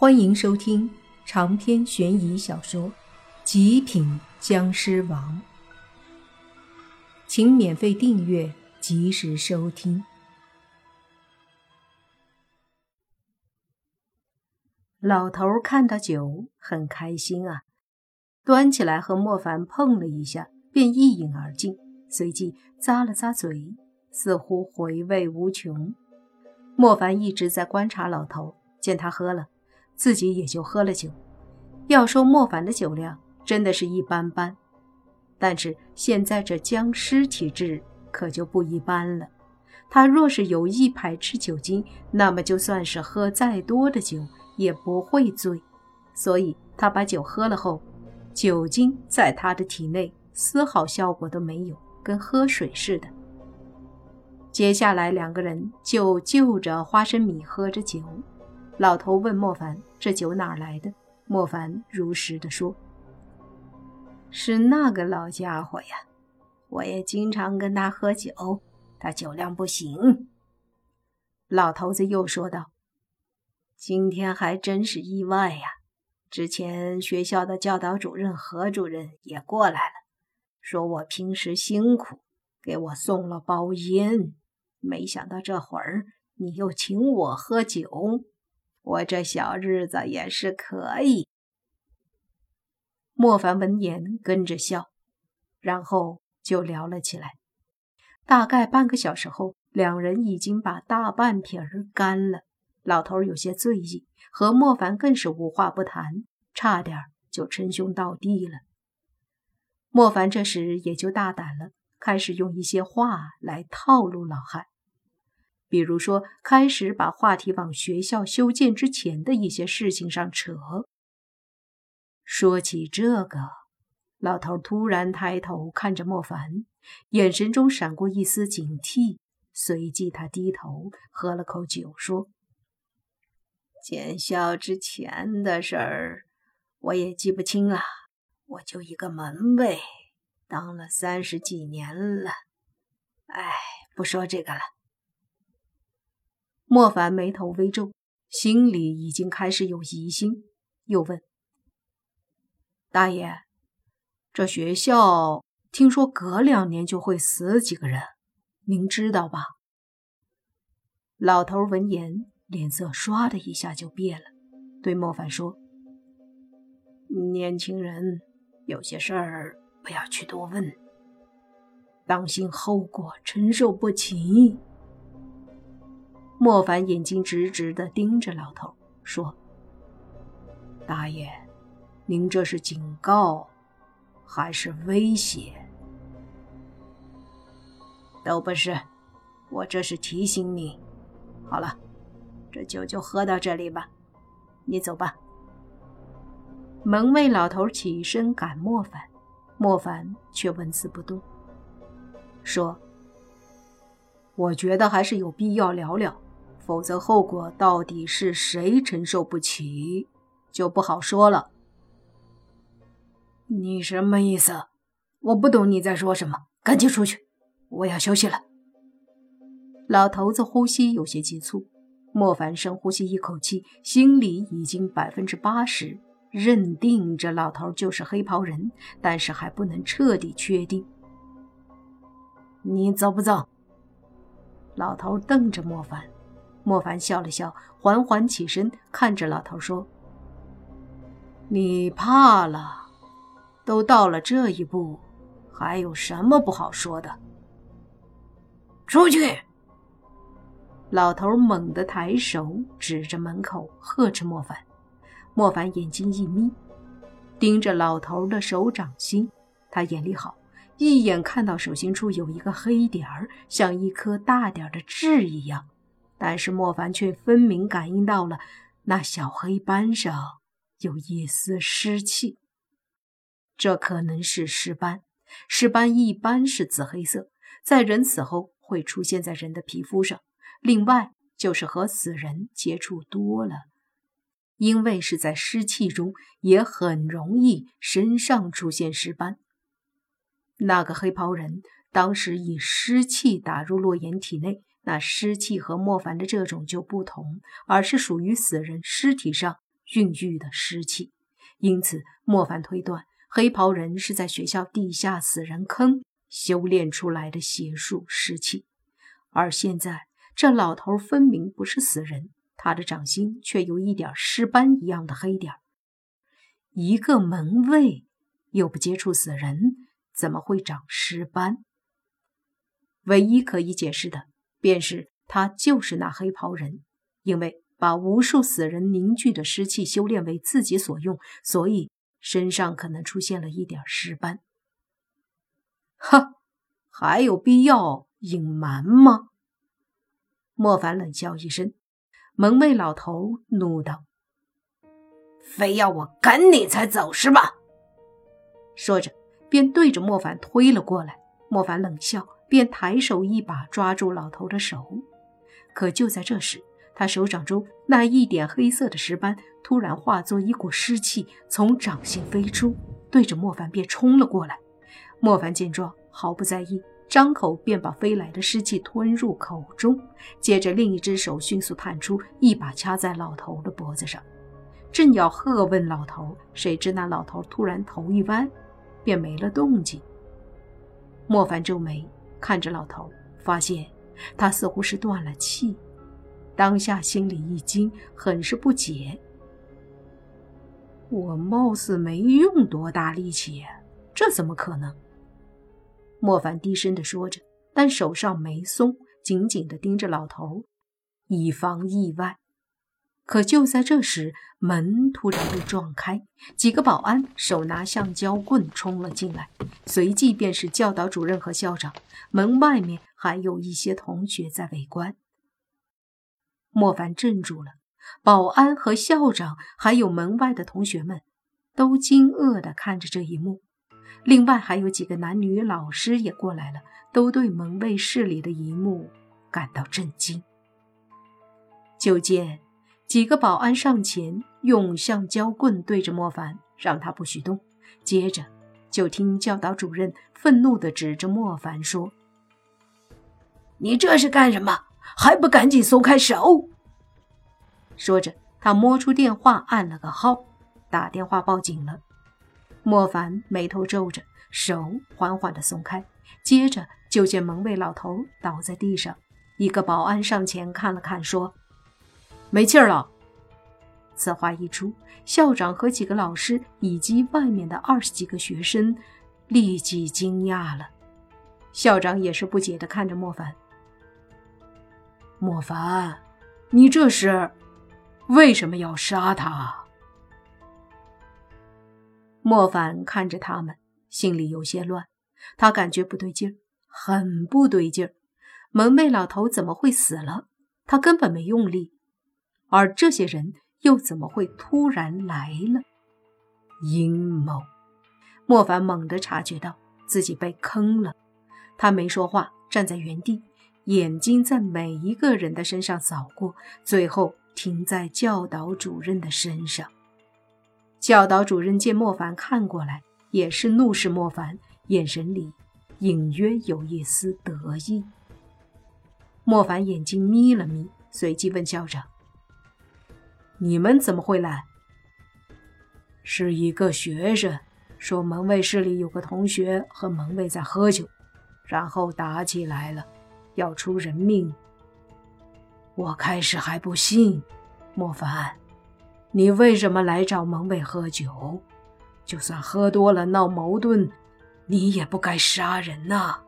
欢迎收听长篇悬疑小说《极品僵尸王》，请免费订阅，及时收听。老头看到酒很开心啊，端起来和莫凡碰了一下，便一饮而尽，随即咂了咂嘴，似乎回味无穷。莫凡一直在观察老头，见他喝了。自己也就喝了酒。要说莫凡的酒量真的是一般般，但是现在这僵尸体质可就不一般了。他若是有意排斥酒精，那么就算是喝再多的酒也不会醉。所以他把酒喝了后，酒精在他的体内丝毫效果都没有，跟喝水似的。接下来两个人就就着花生米喝着酒。老头问莫凡：“这酒哪来的？”莫凡如实的说：“是那个老家伙呀，我也经常跟他喝酒，他酒量不行。”老头子又说道：“今天还真是意外呀！之前学校的教导主任何主任也过来了，说我平时辛苦，给我送了包烟，没想到这会儿你又请我喝酒。”我这小日子也是可以。莫凡闻言跟着笑，然后就聊了起来。大概半个小时后，两人已经把大半瓶干了。老头有些醉意，和莫凡更是无话不谈，差点就称兄道弟了。莫凡这时也就大胆了，开始用一些话来套路老汉。比如说，开始把话题往学校修建之前的一些事情上扯。说起这个，老头突然抬头看着莫凡，眼神中闪过一丝警惕。随即，他低头喝了口酒，说：“建校之前的事儿，我也记不清了。我就一个门卫，当了三十几年了。哎，不说这个了。”莫凡眉头微皱，心里已经开始有疑心，又问：“大爷，这学校听说隔两年就会死几个人，您知道吧？”老头闻言，脸色唰的一下就变了，对莫凡说：“年轻人，有些事儿不要去多问，当心后果承受不起。”莫凡眼睛直直的盯着老头，说：“大爷，您这是警告，还是威胁？都不是，我这是提醒你。好了，这酒就喝到这里吧，你走吧。”门卫老头起身赶莫凡，莫凡却纹丝不动，说：“我觉得还是有必要聊聊。”否则，后果到底是谁承受不起，就不好说了。你什么意思？我不懂你在说什么。赶紧出去，我要休息了。老头子呼吸有些急促，莫凡深呼吸一口气，心里已经百分之八十认定这老头就是黑袍人，但是还不能彻底确定。你走不走？老头瞪着莫凡。莫凡笑了笑，缓缓起身，看着老头说：“你怕了？都到了这一步，还有什么不好说的？”出去！老头猛地抬手指着门口，呵斥莫凡。莫凡眼睛一眯，盯着老头的手掌心。他眼力好，一眼看到手心处有一个黑点儿，像一颗大点的痣一样。但是莫凡却分明感应到了，那小黑斑上有一丝湿气。这可能是尸斑，尸斑一般是紫黑色，在人死后会出现在人的皮肤上。另外就是和死人接触多了，因为是在湿气中，也很容易身上出现尸斑。那个黑袍人当时以湿气打入洛言体内。那尸气和莫凡的这种就不同，而是属于死人尸体上孕育的尸气，因此莫凡推断黑袍人是在学校地下死人坑修炼出来的邪术尸气。而现在这老头分明不是死人，他的掌心却有一点尸斑一样的黑点。一个门卫又不接触死人，怎么会长尸斑？唯一可以解释的，便是他就是那黑袍人，因为把无数死人凝聚的尸气修炼为自己所用，所以身上可能出现了一点尸斑。哈，还有必要隐瞒吗？莫凡冷笑一声，门卫老头怒道：“非要我赶你才走是吧？”说着，便对着莫凡推了过来。莫凡冷笑。便抬手一把抓住老头的手，可就在这时，他手掌中那一点黑色的石斑突然化作一股湿气，从掌心飞出，对着莫凡便冲了过来。莫凡见状，毫不在意，张口便把飞来的湿气吞入口中，接着另一只手迅速探出，一把掐在老头的脖子上，正要喝问老头，谁知那老头突然头一弯，便没了动静。莫凡皱眉。看着老头，发现他似乎是断了气，当下心里一惊，很是不解。我貌似没用多大力气，这怎么可能？莫凡低声的说着，但手上没松，紧紧的盯着老头，以防意外。可就在这时，门突然被撞开，几个保安手拿橡胶棍冲了进来，随即便是教导主任和校长。门外面还有一些同学在围观。莫凡镇住了，保安和校长还有门外的同学们都惊愕地看着这一幕。另外还有几个男女老师也过来了，都对门卫室里的一幕感到震惊。就见。几个保安上前，用橡胶棍对着莫凡，让他不许动。接着，就听教导主任愤怒地指着莫凡说：“你这是干什么？还不赶紧松开手！”说着，他摸出电话，按了个号，打电话报警了。莫凡眉头皱着，手缓缓地松开。接着，就见门卫老头倒在地上，一个保安上前看了看，说。没气儿了。此话一出，校长和几个老师以及外面的二十几个学生立即惊讶了。校长也是不解的看着莫凡：“莫凡，你这是为什么要杀他？”莫凡看着他们，心里有些乱，他感觉不对劲，很不对劲儿。门卫老头怎么会死了？他根本没用力。而这些人又怎么会突然来了？阴谋！莫凡猛地察觉到自己被坑了，他没说话，站在原地，眼睛在每一个人的身上扫过，最后停在教导主任的身上。教导主任见莫凡看过来，也是怒视莫凡，眼神里隐约有一丝得意。莫凡眼睛眯了眯，随即问校长。你们怎么会来？是一个学生说门卫室里有个同学和门卫在喝酒，然后打起来了，要出人命。我开始还不信，莫凡，你为什么来找门卫喝酒？就算喝多了闹矛盾，你也不该杀人呐。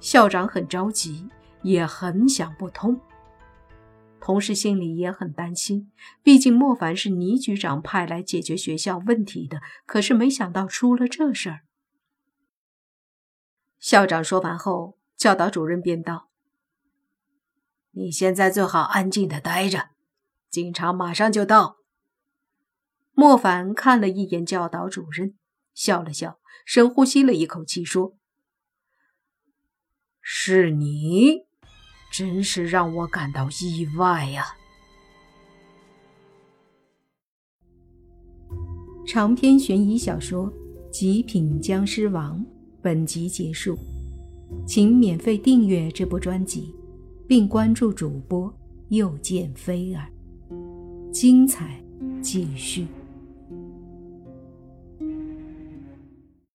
校长很着急，也很想不通。同时心里也很担心，毕竟莫凡是倪局长派来解决学校问题的，可是没想到出了这事儿。校长说完后，教导主任便道：“你现在最好安静的待着，警察马上就到。”莫凡看了一眼教导主任，笑了笑，深呼吸了一口气，说：“是你。”真是让我感到意外呀！长篇悬疑小说《极品僵尸王》本集结束，请免费订阅这部专辑，并关注主播又见菲儿。精彩继续。